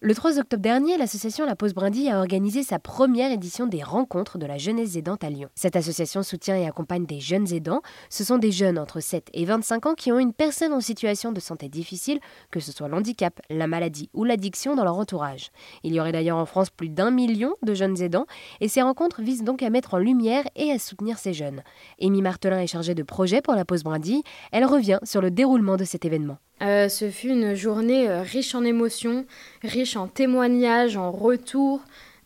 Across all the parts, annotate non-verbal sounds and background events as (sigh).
Le 3 octobre dernier, l'association La Pause Brindille a organisé sa première édition des rencontres de la jeunesse aidante à Lyon. Cette association soutient et accompagne des jeunes aidants. Ce sont des jeunes entre 7 et 25 ans qui ont une personne en situation de santé difficile, que ce soit l'handicap, la maladie ou l'addiction dans leur entourage. Il y aurait d'ailleurs en France plus d'un million de jeunes aidants et ces rencontres visent donc à mettre en lumière et à soutenir ces jeunes. Amy Martelin est chargée de projet pour La Pause Brindille. Elle revient sur le déroulement de cet événement. Euh, ce fut une journée euh, riche en émotions, riche en témoignages, en retours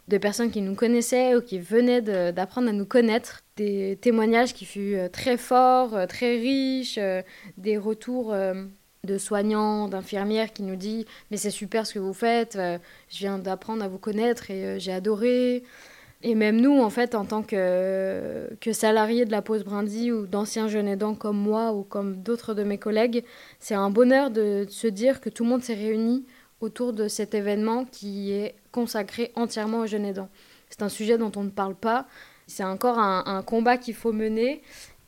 de personnes qui nous connaissaient ou qui venaient d'apprendre à nous connaître. Des témoignages qui furent euh, très forts, très riches, des retours de soignants, d'infirmières qui nous disent Mais c'est super ce que vous faites, je viens d'apprendre à vous connaître et j'ai adoré. Et même nous, en fait, en tant que, que salariés de la pause Brindy ou d'anciens jeunes aidants comme moi ou comme d'autres de mes collègues, c'est un bonheur de se dire que tout le monde s'est réuni autour de cet événement qui est consacré entièrement aux jeunes aidants. C'est un sujet dont on ne parle pas, c'est encore un, un combat qu'il faut mener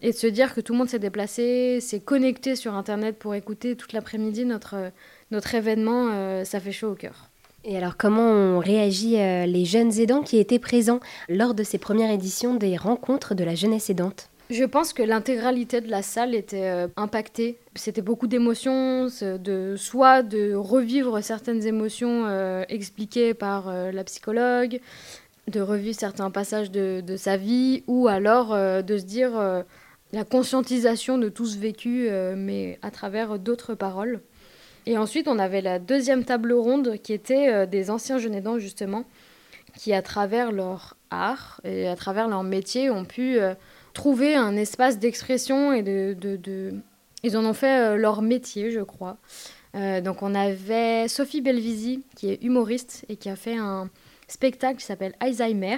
et de se dire que tout le monde s'est déplacé, s'est connecté sur Internet pour écouter toute l'après-midi notre, notre événement, euh, ça fait chaud au cœur. Et alors, comment ont réagi euh, les jeunes aidants qui étaient présents lors de ces premières éditions des rencontres de la jeunesse aidante? Je pense que l'intégralité de la salle était euh, impactée. C'était beaucoup d'émotions, de soit de revivre certaines émotions euh, expliquées par la psychologue, de revivre certains passages de, de sa vie, ou alors de se dire la conscientisation de tout ce vécu, mais à travers d'autres paroles. Et ensuite, on avait la deuxième table ronde qui était euh, des anciens jeunes aidants, justement, qui, à travers leur art et à travers leur métier, ont pu euh, trouver un espace d'expression et de, de, Ils en ont fait euh, leur métier, je crois. donc, on avait Sophie Belvisi, qui est humoriste et qui a fait un, spectacle qui s'appelle Alzheimer,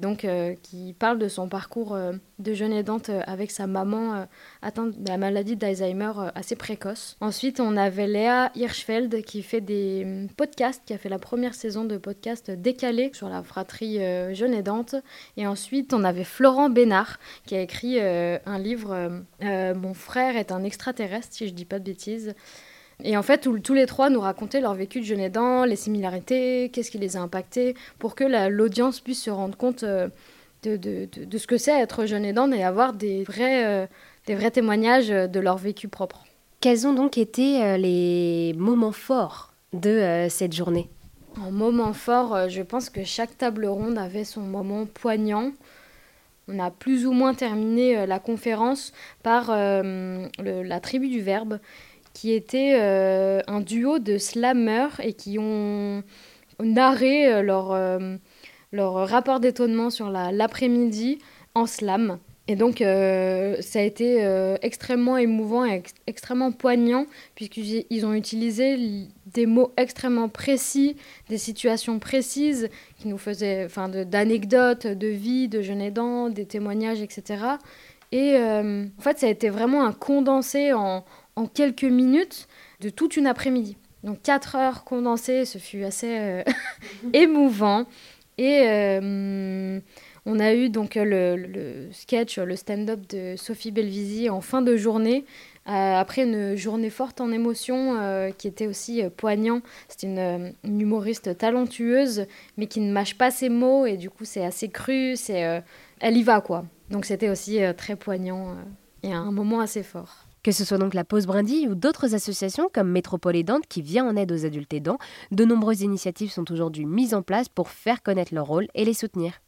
donc euh, qui parle de son parcours euh, de jeune aidante euh, avec sa maman atteinte de la maladie d'Alzheimer assez précoce. Ensuite, on avait Léa Hirschfeld qui fait des mm, podcasts, qui a fait la première saison de podcast décalé sur la fratrie jeune aidante. Et ensuite, on avait Florent Bénard qui a écrit un livre Mon frère est un extraterrestre, si je dis pas de bêtises. Et en fait, tous les trois nous racontaient leur vécu de jeune aidant, les similarités, qu'est-ce qui les a impactés, pour que l'audience puisse se rendre compte euh, de, de, de, ce que c'est être jeune aidant et avoir des vrais, euh, des vrais témoignages de leur vécu propre. Quels ont donc été euh, les moments forts de cette journée? En moment fort, je pense que chaque table ronde avait son moment poignant. On a plus ou moins terminé la conférence par la tribu du Verbe qui était euh, un duo de slammers et qui ont narré euh, leur, euh, leur rapport d'étonnement sur l'après-midi en slam. Et donc, ça a été extrêmement émouvant et extrêmement poignant, puisqu'ils ont utilisé des mots extrêmement précis, des situations précises, qui nous faisaient d'anecdotes, de, vie, de jeunes aidants, des témoignages, etc. Et en fait, ça a été vraiment un condensé en, en quelques minutes de toute une après-midi. Donc quatre heures condensées, ce fut assez euh, (laughs) émouvant. Et euh, on a eu donc le, sketch, le stand-up de Sophie Belvisi en fin de journée, euh, après une journée forte en émotion qui était aussi poignant. C'est une, humoriste talentueuse, mais qui ne mâche pas ses mots et du coup c'est assez cru, c'est, elle y va quoi. Donc c'était aussi très poignant et un moment assez fort. Que ce soit donc la Pause Brindille ou d'autres associations comme Métropole Aidante qui vient en aide aux adultes aidants, de nombreuses initiatives sont aujourd'hui mises en place pour faire connaître leur rôle et les soutenir.